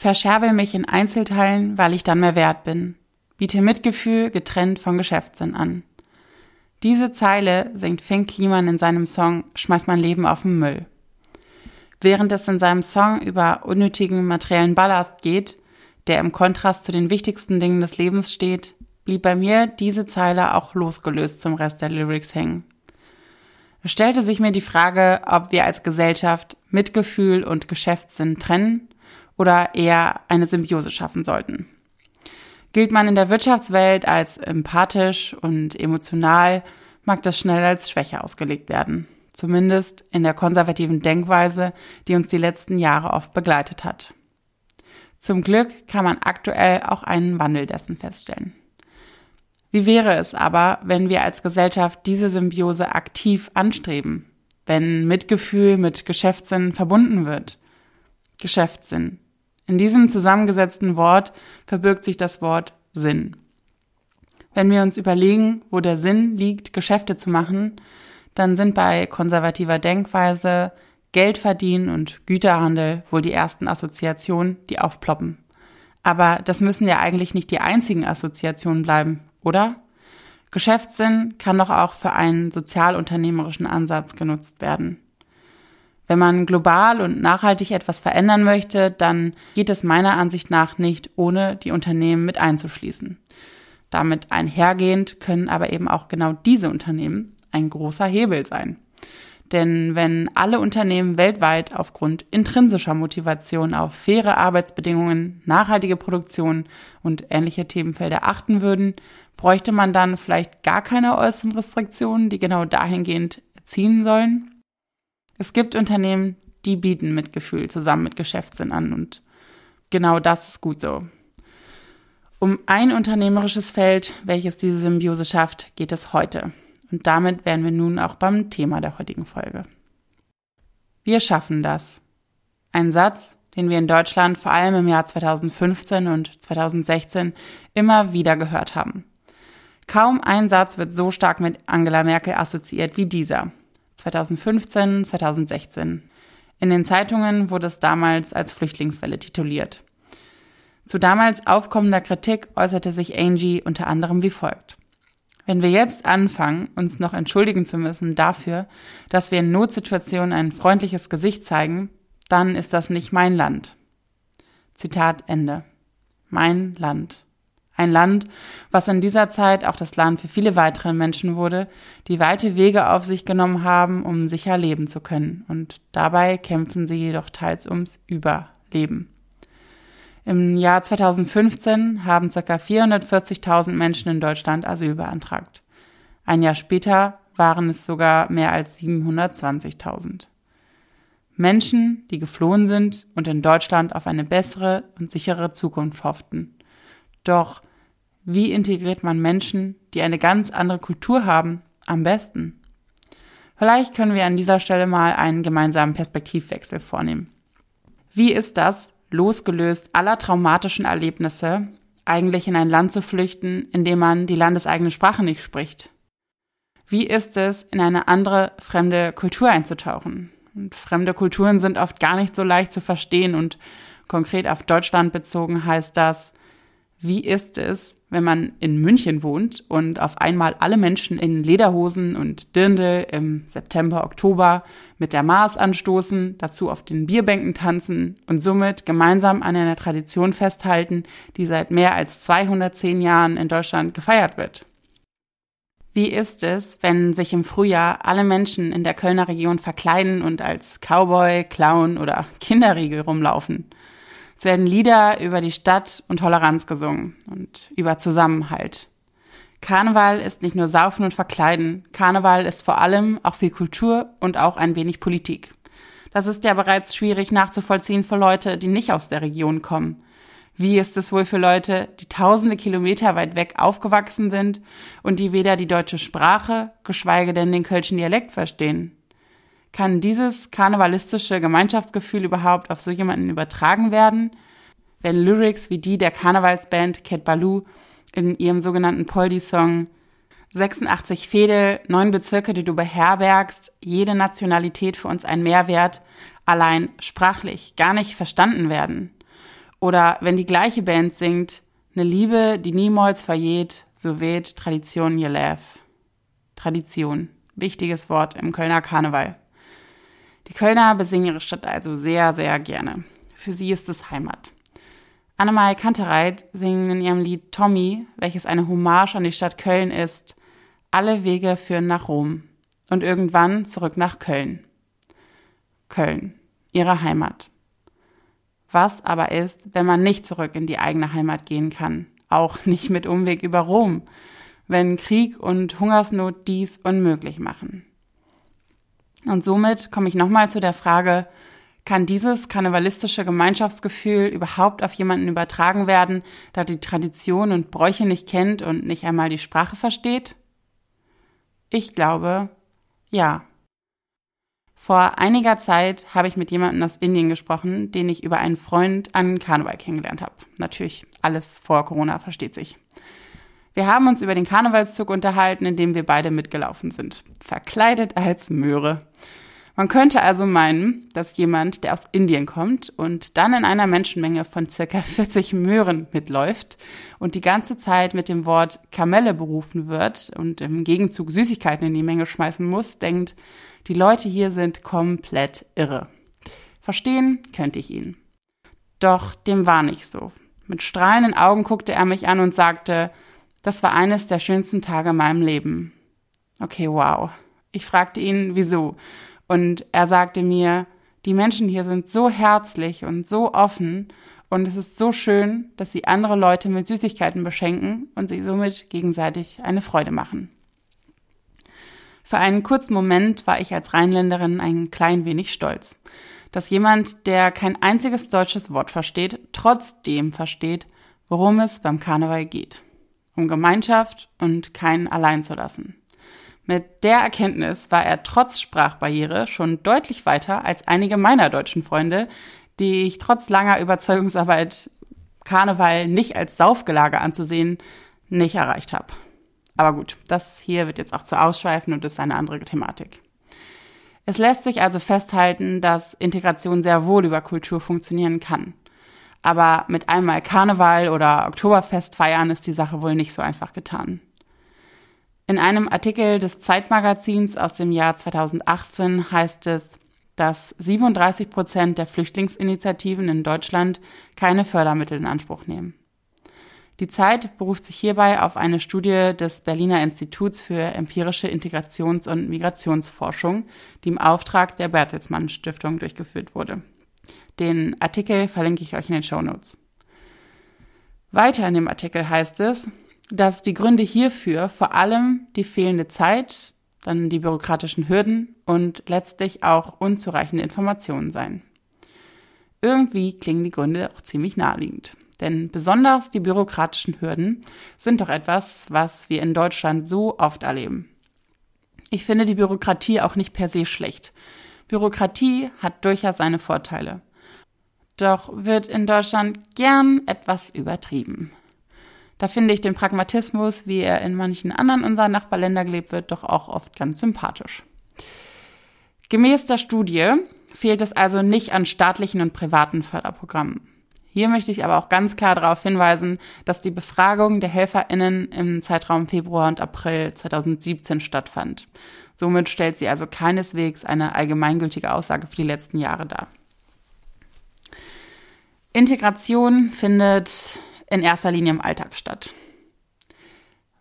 Verscherbel mich in Einzelteilen, weil ich dann mehr wert bin. Biete Mitgefühl getrennt von Geschäftssinn an. Diese Zeile singt Fink Kliman in seinem Song Schmeiß mein Leben auf den Müll. Während es in seinem Song über unnötigen materiellen Ballast geht, der im Kontrast zu den wichtigsten Dingen des Lebens steht, blieb bei mir diese Zeile auch losgelöst zum Rest der Lyrics hängen. Es stellte sich mir die Frage, ob wir als Gesellschaft Mitgefühl und Geschäftssinn trennen oder eher eine Symbiose schaffen sollten. Gilt man in der Wirtschaftswelt als empathisch und emotional, mag das schnell als Schwäche ausgelegt werden. Zumindest in der konservativen Denkweise, die uns die letzten Jahre oft begleitet hat. Zum Glück kann man aktuell auch einen Wandel dessen feststellen. Wie wäre es aber, wenn wir als Gesellschaft diese Symbiose aktiv anstreben? Wenn Mitgefühl mit Geschäftssinn verbunden wird? Geschäftssinn. In diesem zusammengesetzten Wort verbirgt sich das Wort Sinn. Wenn wir uns überlegen, wo der Sinn liegt, Geschäfte zu machen, dann sind bei konservativer Denkweise Geld verdienen und Güterhandel wohl die ersten Assoziationen, die aufploppen. Aber das müssen ja eigentlich nicht die einzigen Assoziationen bleiben, oder? Geschäftssinn kann doch auch für einen sozialunternehmerischen Ansatz genutzt werden. Wenn man global und nachhaltig etwas verändern möchte, dann geht es meiner Ansicht nach nicht, ohne die Unternehmen mit einzuschließen. Damit einhergehend können aber eben auch genau diese Unternehmen ein großer Hebel sein. Denn wenn alle Unternehmen weltweit aufgrund intrinsischer Motivation auf faire Arbeitsbedingungen, nachhaltige Produktion und ähnliche Themenfelder achten würden, bräuchte man dann vielleicht gar keine äußeren Restriktionen, die genau dahingehend ziehen sollen? Es gibt Unternehmen, die bieten Mitgefühl zusammen mit Geschäftssinn an und genau das ist gut so. Um ein unternehmerisches Feld, welches diese Symbiose schafft, geht es heute. Und damit wären wir nun auch beim Thema der heutigen Folge. Wir schaffen das. Ein Satz, den wir in Deutschland vor allem im Jahr 2015 und 2016 immer wieder gehört haben. Kaum ein Satz wird so stark mit Angela Merkel assoziiert wie dieser. 2015, 2016. In den Zeitungen wurde es damals als Flüchtlingswelle tituliert. Zu damals aufkommender Kritik äußerte sich Angie unter anderem wie folgt. Wenn wir jetzt anfangen, uns noch entschuldigen zu müssen dafür, dass wir in Notsituationen ein freundliches Gesicht zeigen, dann ist das nicht mein Land. Zitat Ende. Mein Land. Ein Land, was in dieser Zeit auch das Land für viele weitere Menschen wurde, die weite Wege auf sich genommen haben, um sicher leben zu können. Und dabei kämpfen sie jedoch teils ums Überleben. Im Jahr 2015 haben ca. 440.000 Menschen in Deutschland Asyl beantragt. Ein Jahr später waren es sogar mehr als 720.000. Menschen, die geflohen sind und in Deutschland auf eine bessere und sichere Zukunft hofften. Doch wie integriert man Menschen, die eine ganz andere Kultur haben, am besten? Vielleicht können wir an dieser Stelle mal einen gemeinsamen Perspektivwechsel vornehmen. Wie ist das, losgelöst aller traumatischen Erlebnisse, eigentlich in ein Land zu flüchten, in dem man die landeseigene Sprache nicht spricht? Wie ist es, in eine andere fremde Kultur einzutauchen? Und fremde Kulturen sind oft gar nicht so leicht zu verstehen und konkret auf Deutschland bezogen heißt das, wie ist es, wenn man in München wohnt und auf einmal alle Menschen in Lederhosen und Dirndl im September, Oktober mit der Mars anstoßen, dazu auf den Bierbänken tanzen und somit gemeinsam an einer Tradition festhalten, die seit mehr als 210 Jahren in Deutschland gefeiert wird. Wie ist es, wenn sich im Frühjahr alle Menschen in der Kölner Region verkleiden und als Cowboy, Clown oder Kinderriegel rumlaufen? Es werden Lieder über die Stadt und Toleranz gesungen und über Zusammenhalt. Karneval ist nicht nur Saufen und Verkleiden. Karneval ist vor allem auch viel Kultur und auch ein wenig Politik. Das ist ja bereits schwierig nachzuvollziehen für Leute, die nicht aus der Region kommen. Wie ist es wohl für Leute, die tausende Kilometer weit weg aufgewachsen sind und die weder die deutsche Sprache, geschweige denn den kölschen Dialekt verstehen? Kann dieses karnevalistische Gemeinschaftsgefühl überhaupt auf so jemanden übertragen werden? Wenn Lyrics wie die der Karnevalsband Cat Baloo in ihrem sogenannten Poldi-Song 86 Fädel, neun Bezirke, die du beherbergst, jede Nationalität für uns ein Mehrwert, allein sprachlich gar nicht verstanden werden. Oder wenn die gleiche Band singt, eine Liebe, die niemals vergeht, so weht Tradition Laugh. Tradition. Wichtiges Wort im Kölner Karneval. Die Kölner besingen ihre Stadt also sehr, sehr gerne. Für sie ist es Heimat. Annemarie Kantereit singt in ihrem Lied Tommy, welches eine Hommage an die Stadt Köln ist, alle Wege führen nach Rom und irgendwann zurück nach Köln. Köln, ihre Heimat. Was aber ist, wenn man nicht zurück in die eigene Heimat gehen kann? Auch nicht mit Umweg über Rom, wenn Krieg und Hungersnot dies unmöglich machen. Und somit komme ich nochmal zu der Frage, kann dieses karnevalistische Gemeinschaftsgefühl überhaupt auf jemanden übertragen werden, der die Tradition und Bräuche nicht kennt und nicht einmal die Sprache versteht? Ich glaube, ja. Vor einiger Zeit habe ich mit jemandem aus Indien gesprochen, den ich über einen Freund an Karneval kennengelernt habe. Natürlich alles vor Corona, versteht sich. Wir haben uns über den Karnevalszug unterhalten, in dem wir beide mitgelaufen sind. Verkleidet als Möhre. Man könnte also meinen, dass jemand, der aus Indien kommt und dann in einer Menschenmenge von circa 40 Möhren mitläuft und die ganze Zeit mit dem Wort Kamelle berufen wird und im Gegenzug Süßigkeiten in die Menge schmeißen muss, denkt, die Leute hier sind komplett irre. Verstehen könnte ich ihn. Doch dem war nicht so. Mit strahlenden Augen guckte er mich an und sagte, das war eines der schönsten Tage in meinem Leben. Okay, wow. Ich fragte ihn, wieso? Und er sagte mir, die Menschen hier sind so herzlich und so offen und es ist so schön, dass sie andere Leute mit Süßigkeiten beschenken und sie somit gegenseitig eine Freude machen. Für einen kurzen Moment war ich als Rheinländerin ein klein wenig stolz, dass jemand, der kein einziges deutsches Wort versteht, trotzdem versteht, worum es beim Karneval geht. Um Gemeinschaft und keinen allein zu lassen. Mit der Erkenntnis war er trotz Sprachbarriere schon deutlich weiter als einige meiner deutschen Freunde, die ich trotz langer Überzeugungsarbeit Karneval nicht als Saufgelage anzusehen, nicht erreicht habe. Aber gut, das hier wird jetzt auch zu ausschweifen und ist eine andere Thematik. Es lässt sich also festhalten, dass Integration sehr wohl über Kultur funktionieren kann. Aber mit einmal Karneval oder Oktoberfest feiern ist die Sache wohl nicht so einfach getan. In einem Artikel des Zeitmagazins aus dem Jahr 2018 heißt es, dass 37 Prozent der Flüchtlingsinitiativen in Deutschland keine Fördermittel in Anspruch nehmen. Die Zeit beruft sich hierbei auf eine Studie des Berliner Instituts für empirische Integrations- und Migrationsforschung, die im Auftrag der Bertelsmann Stiftung durchgeführt wurde. Den Artikel verlinke ich euch in den Show Notes. Weiter in dem Artikel heißt es, dass die Gründe hierfür vor allem die fehlende Zeit, dann die bürokratischen Hürden und letztlich auch unzureichende Informationen seien. Irgendwie klingen die Gründe auch ziemlich naheliegend. Denn besonders die bürokratischen Hürden sind doch etwas, was wir in Deutschland so oft erleben. Ich finde die Bürokratie auch nicht per se schlecht. Bürokratie hat durchaus seine Vorteile. Doch wird in Deutschland gern etwas übertrieben. Da finde ich den Pragmatismus, wie er in manchen anderen unserer Nachbarländer gelebt wird, doch auch oft ganz sympathisch. Gemäß der Studie fehlt es also nicht an staatlichen und privaten Förderprogrammen. Hier möchte ich aber auch ganz klar darauf hinweisen, dass die Befragung der HelferInnen im Zeitraum Februar und April 2017 stattfand. Somit stellt sie also keineswegs eine allgemeingültige Aussage für die letzten Jahre dar. Integration findet in erster Linie im Alltag statt.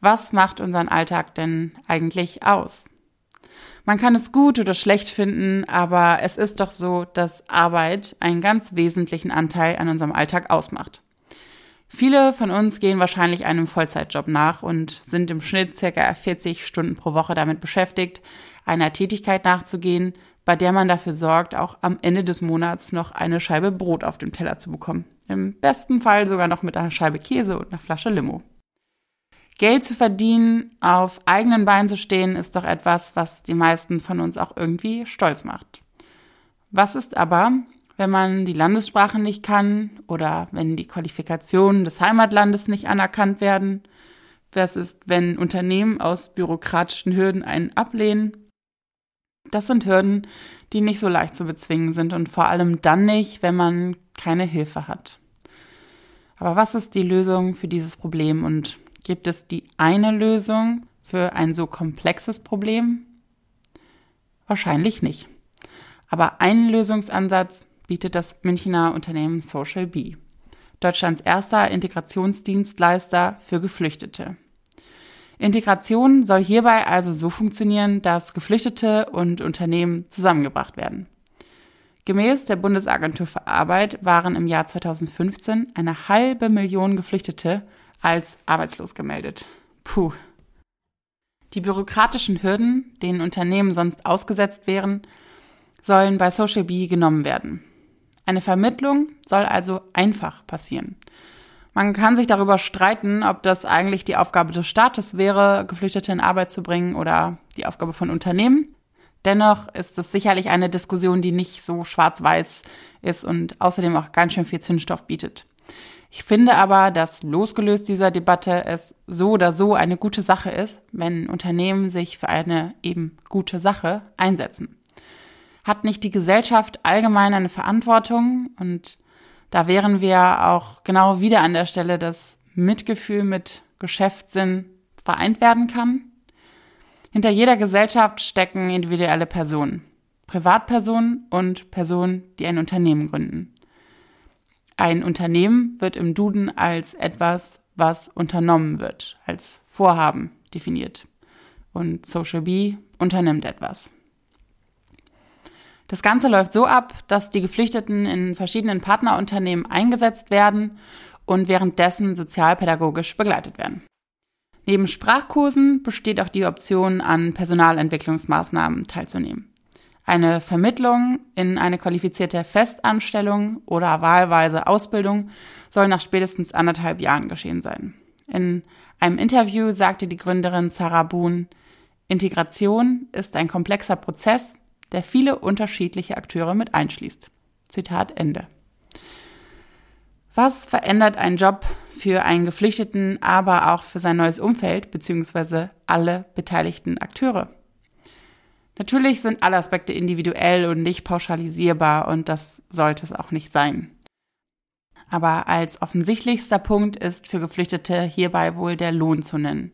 Was macht unseren Alltag denn eigentlich aus? Man kann es gut oder schlecht finden, aber es ist doch so, dass Arbeit einen ganz wesentlichen Anteil an unserem Alltag ausmacht. Viele von uns gehen wahrscheinlich einem Vollzeitjob nach und sind im Schnitt circa 40 Stunden pro Woche damit beschäftigt, einer Tätigkeit nachzugehen, bei der man dafür sorgt, auch am Ende des Monats noch eine Scheibe Brot auf dem Teller zu bekommen. Im besten Fall sogar noch mit einer Scheibe Käse und einer Flasche Limo. Geld zu verdienen, auf eigenen Beinen zu stehen, ist doch etwas, was die meisten von uns auch irgendwie stolz macht. Was ist aber, wenn man die Landessprache nicht kann oder wenn die Qualifikationen des Heimatlandes nicht anerkannt werden? Was ist, wenn Unternehmen aus bürokratischen Hürden einen ablehnen? Das sind Hürden, die nicht so leicht zu bezwingen sind und vor allem dann nicht, wenn man keine Hilfe hat. Aber was ist die Lösung für dieses Problem und gibt es die eine Lösung für ein so komplexes Problem? Wahrscheinlich nicht. Aber einen Lösungsansatz bietet das Münchner Unternehmen Social Bee, Deutschlands erster Integrationsdienstleister für Geflüchtete. Integration soll hierbei also so funktionieren, dass Geflüchtete und Unternehmen zusammengebracht werden. Gemäß der Bundesagentur für Arbeit waren im Jahr 2015 eine halbe Million Geflüchtete als arbeitslos gemeldet. Puh. Die bürokratischen Hürden, denen Unternehmen sonst ausgesetzt wären, sollen bei Social Bee genommen werden. Eine Vermittlung soll also einfach passieren. Man kann sich darüber streiten, ob das eigentlich die Aufgabe des Staates wäre, Geflüchtete in Arbeit zu bringen oder die Aufgabe von Unternehmen. Dennoch ist es sicherlich eine Diskussion, die nicht so schwarz-weiß ist und außerdem auch ganz schön viel Zündstoff bietet. Ich finde aber, dass losgelöst dieser Debatte es so oder so eine gute Sache ist, wenn Unternehmen sich für eine eben gute Sache einsetzen. Hat nicht die Gesellschaft allgemein eine Verantwortung? Und da wären wir auch genau wieder an der Stelle, dass Mitgefühl mit Geschäftssinn vereint werden kann. Hinter jeder Gesellschaft stecken individuelle Personen, Privatpersonen und Personen, die ein Unternehmen gründen. Ein Unternehmen wird im Duden als etwas, was unternommen wird, als Vorhaben definiert. Und Social B unternimmt etwas. Das Ganze läuft so ab, dass die Geflüchteten in verschiedenen Partnerunternehmen eingesetzt werden und währenddessen sozialpädagogisch begleitet werden. Neben Sprachkursen besteht auch die Option, an Personalentwicklungsmaßnahmen teilzunehmen. Eine Vermittlung in eine qualifizierte Festanstellung oder wahlweise Ausbildung soll nach spätestens anderthalb Jahren geschehen sein. In einem Interview sagte die Gründerin Sarah Boone, Integration ist ein komplexer Prozess, der viele unterschiedliche Akteure mit einschließt. Zitat Ende. Was verändert ein Job für einen Geflüchteten, aber auch für sein neues Umfeld bzw. alle beteiligten Akteure? Natürlich sind alle Aspekte individuell und nicht pauschalisierbar und das sollte es auch nicht sein. Aber als offensichtlichster Punkt ist für Geflüchtete hierbei wohl der Lohn zu nennen.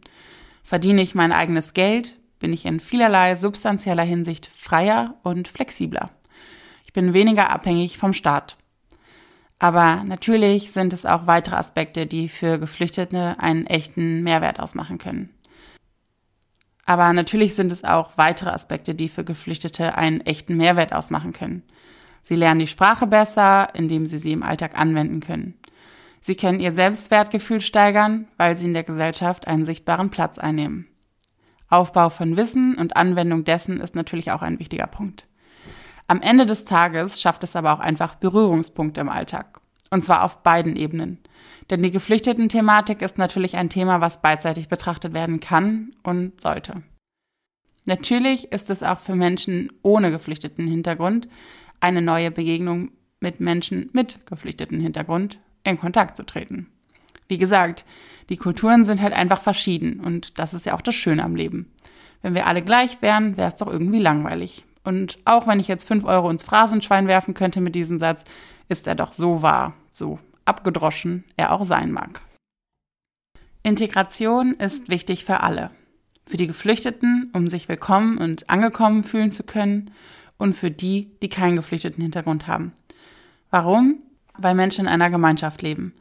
Verdiene ich mein eigenes Geld, bin ich in vielerlei substanzieller Hinsicht freier und flexibler. Ich bin weniger abhängig vom Staat. Aber natürlich sind es auch weitere Aspekte, die für Geflüchtete einen echten Mehrwert ausmachen können. Aber natürlich sind es auch weitere Aspekte, die für Geflüchtete einen echten Mehrwert ausmachen können. Sie lernen die Sprache besser, indem sie sie im Alltag anwenden können. Sie können ihr Selbstwertgefühl steigern, weil sie in der Gesellschaft einen sichtbaren Platz einnehmen. Aufbau von Wissen und Anwendung dessen ist natürlich auch ein wichtiger Punkt. Am Ende des Tages schafft es aber auch einfach Berührungspunkte im Alltag. Und zwar auf beiden Ebenen. Denn die Geflüchteten-Thematik ist natürlich ein Thema, was beidseitig betrachtet werden kann und sollte. Natürlich ist es auch für Menschen ohne geflüchteten Hintergrund eine neue Begegnung mit Menschen mit geflüchteten Hintergrund in Kontakt zu treten. Wie gesagt, die Kulturen sind halt einfach verschieden und das ist ja auch das Schöne am Leben. Wenn wir alle gleich wären, wäre es doch irgendwie langweilig. Und auch wenn ich jetzt fünf Euro ins Phrasenschwein werfen könnte mit diesem Satz, ist er doch so wahr, so abgedroschen er auch sein mag. Integration ist wichtig für alle. Für die Geflüchteten, um sich willkommen und angekommen fühlen zu können, und für die, die keinen geflüchteten Hintergrund haben. Warum? Weil Menschen in einer Gemeinschaft leben.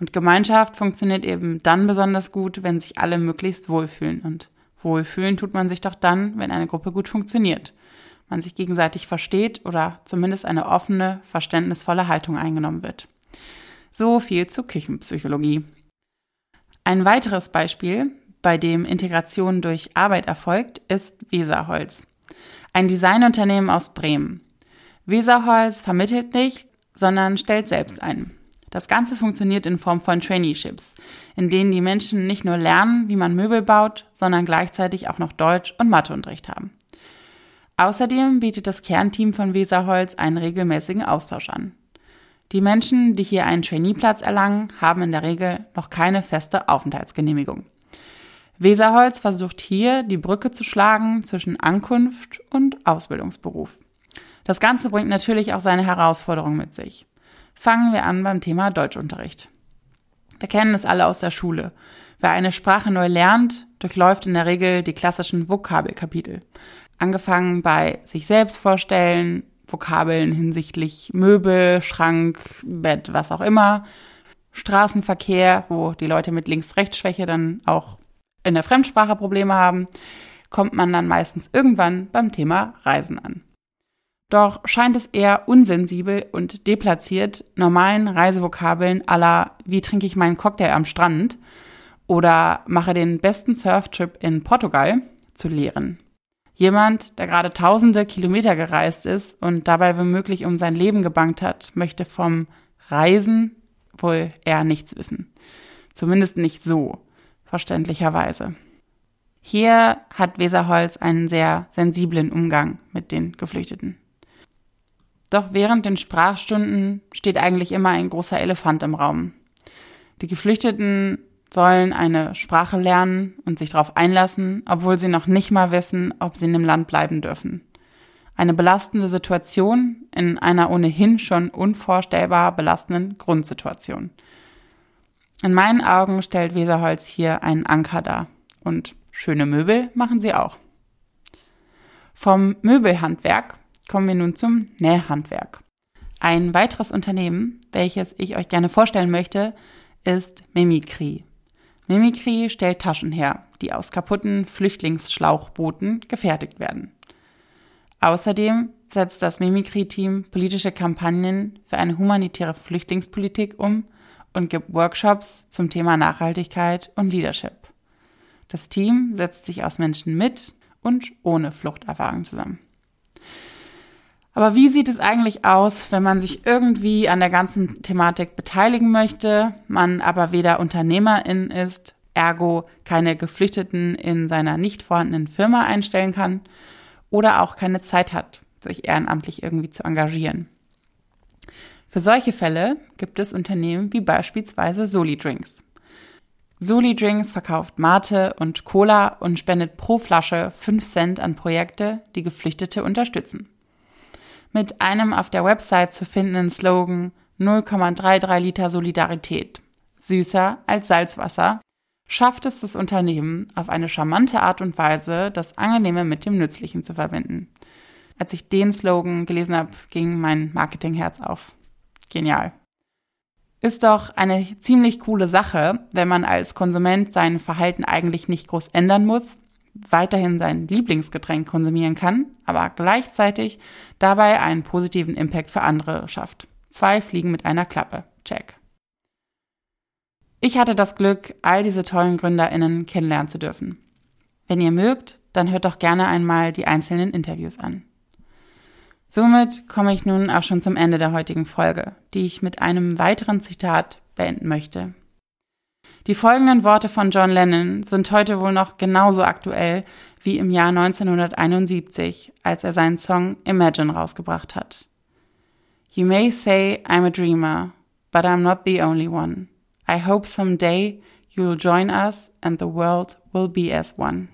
Und Gemeinschaft funktioniert eben dann besonders gut, wenn sich alle möglichst wohlfühlen. Und wohlfühlen tut man sich doch dann, wenn eine Gruppe gut funktioniert. Man sich gegenseitig versteht oder zumindest eine offene, verständnisvolle Haltung eingenommen wird. So viel zur Küchenpsychologie. Ein weiteres Beispiel, bei dem Integration durch Arbeit erfolgt, ist Weserholz. Ein Designunternehmen aus Bremen. Weserholz vermittelt nicht, sondern stellt selbst ein. Das Ganze funktioniert in Form von Traineeships, in denen die Menschen nicht nur lernen, wie man Möbel baut, sondern gleichzeitig auch noch Deutsch- und Matheunterricht haben. Außerdem bietet das Kernteam von Weserholz einen regelmäßigen Austausch an. Die Menschen, die hier einen Traineeplatz erlangen, haben in der Regel noch keine feste Aufenthaltsgenehmigung. Weserholz versucht hier, die Brücke zu schlagen zwischen Ankunft und Ausbildungsberuf. Das Ganze bringt natürlich auch seine Herausforderungen mit sich. Fangen wir an beim Thema Deutschunterricht. Wir kennen es alle aus der Schule. Wer eine Sprache neu lernt, durchläuft in der Regel die klassischen Vokabelkapitel. Angefangen bei sich selbst vorstellen, Vokabeln hinsichtlich Möbel, Schrank, Bett, was auch immer, Straßenverkehr, wo die Leute mit Links-Rechts-Schwäche dann auch in der Fremdsprache Probleme haben, kommt man dann meistens irgendwann beim Thema Reisen an. Doch scheint es eher unsensibel und deplatziert, normalen Reisevokabeln aller wie trinke ich meinen Cocktail am Strand oder mache den besten Surftrip in Portugal zu lehren. Jemand, der gerade tausende Kilometer gereist ist und dabei womöglich um sein Leben gebankt hat, möchte vom Reisen wohl eher nichts wissen. Zumindest nicht so, verständlicherweise. Hier hat Weserholz einen sehr sensiblen Umgang mit den Geflüchteten. Doch während den Sprachstunden steht eigentlich immer ein großer Elefant im Raum. Die Geflüchteten sollen eine Sprache lernen und sich darauf einlassen, obwohl sie noch nicht mal wissen, ob sie in dem Land bleiben dürfen. Eine belastende Situation in einer ohnehin schon unvorstellbar belastenden Grundsituation. In meinen Augen stellt Weserholz hier einen Anker dar. Und schöne Möbel machen sie auch. Vom Möbelhandwerk kommen wir nun zum Nähhandwerk. Ein weiteres Unternehmen, welches ich euch gerne vorstellen möchte, ist Mimikry. Mimikry stellt Taschen her, die aus kaputten Flüchtlingsschlauchbooten gefertigt werden. Außerdem setzt das Mimikry-Team politische Kampagnen für eine humanitäre Flüchtlingspolitik um und gibt Workshops zum Thema Nachhaltigkeit und Leadership. Das Team setzt sich aus Menschen mit und ohne Fluchterfahrung zusammen. Aber wie sieht es eigentlich aus, wenn man sich irgendwie an der ganzen Thematik beteiligen möchte, man aber weder Unternehmerin ist, ergo keine Geflüchteten in seiner nicht vorhandenen Firma einstellen kann oder auch keine Zeit hat, sich ehrenamtlich irgendwie zu engagieren? Für solche Fälle gibt es Unternehmen wie beispielsweise Soli Drinks. Soli Drinks verkauft Mate und Cola und spendet pro Flasche 5 Cent an Projekte, die Geflüchtete unterstützen mit einem auf der Website zu findenden Slogan 0,33 Liter Solidarität, süßer als Salzwasser, schafft es das Unternehmen auf eine charmante Art und Weise, das Angenehme mit dem Nützlichen zu verbinden. Als ich den Slogan gelesen habe, ging mein Marketingherz auf. Genial. Ist doch eine ziemlich coole Sache, wenn man als Konsument sein Verhalten eigentlich nicht groß ändern muss, weiterhin sein Lieblingsgetränk konsumieren kann, aber gleichzeitig dabei einen positiven Impact für andere schafft. Zwei Fliegen mit einer Klappe. Check. Ich hatte das Glück, all diese tollen GründerInnen kennenlernen zu dürfen. Wenn ihr mögt, dann hört doch gerne einmal die einzelnen Interviews an. Somit komme ich nun auch schon zum Ende der heutigen Folge, die ich mit einem weiteren Zitat beenden möchte. Die folgenden Worte von John Lennon sind heute wohl noch genauso aktuell wie im Jahr 1971, als er seinen Song Imagine rausgebracht hat. You may say I'm a dreamer, but I'm not the only one. I hope someday you'll join us and the world will be as one.